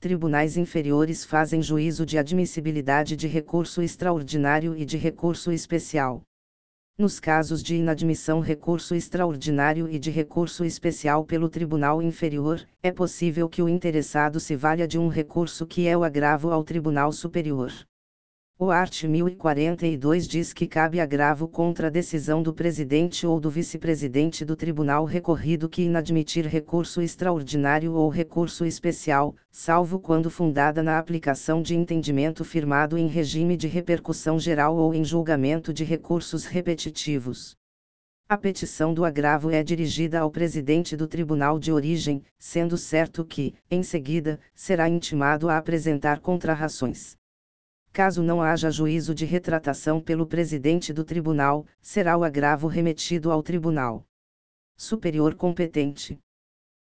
tribunais inferiores fazem juízo de admissibilidade de recurso extraordinário e de recurso especial. Nos casos de inadmissão recurso extraordinário e de recurso especial pelo Tribunal Inferior, é possível que o interessado se valha de um recurso que é o agravo ao Tribunal Superior. O art. 1042 diz que cabe agravo contra a decisão do presidente ou do vice-presidente do tribunal recorrido que inadmitir recurso extraordinário ou recurso especial, salvo quando fundada na aplicação de entendimento firmado em regime de repercussão geral ou em julgamento de recursos repetitivos. A petição do agravo é dirigida ao presidente do tribunal de origem, sendo certo que, em seguida, será intimado a apresentar contrarrações. Caso não haja juízo de retratação pelo presidente do tribunal, será o agravo remetido ao tribunal superior competente.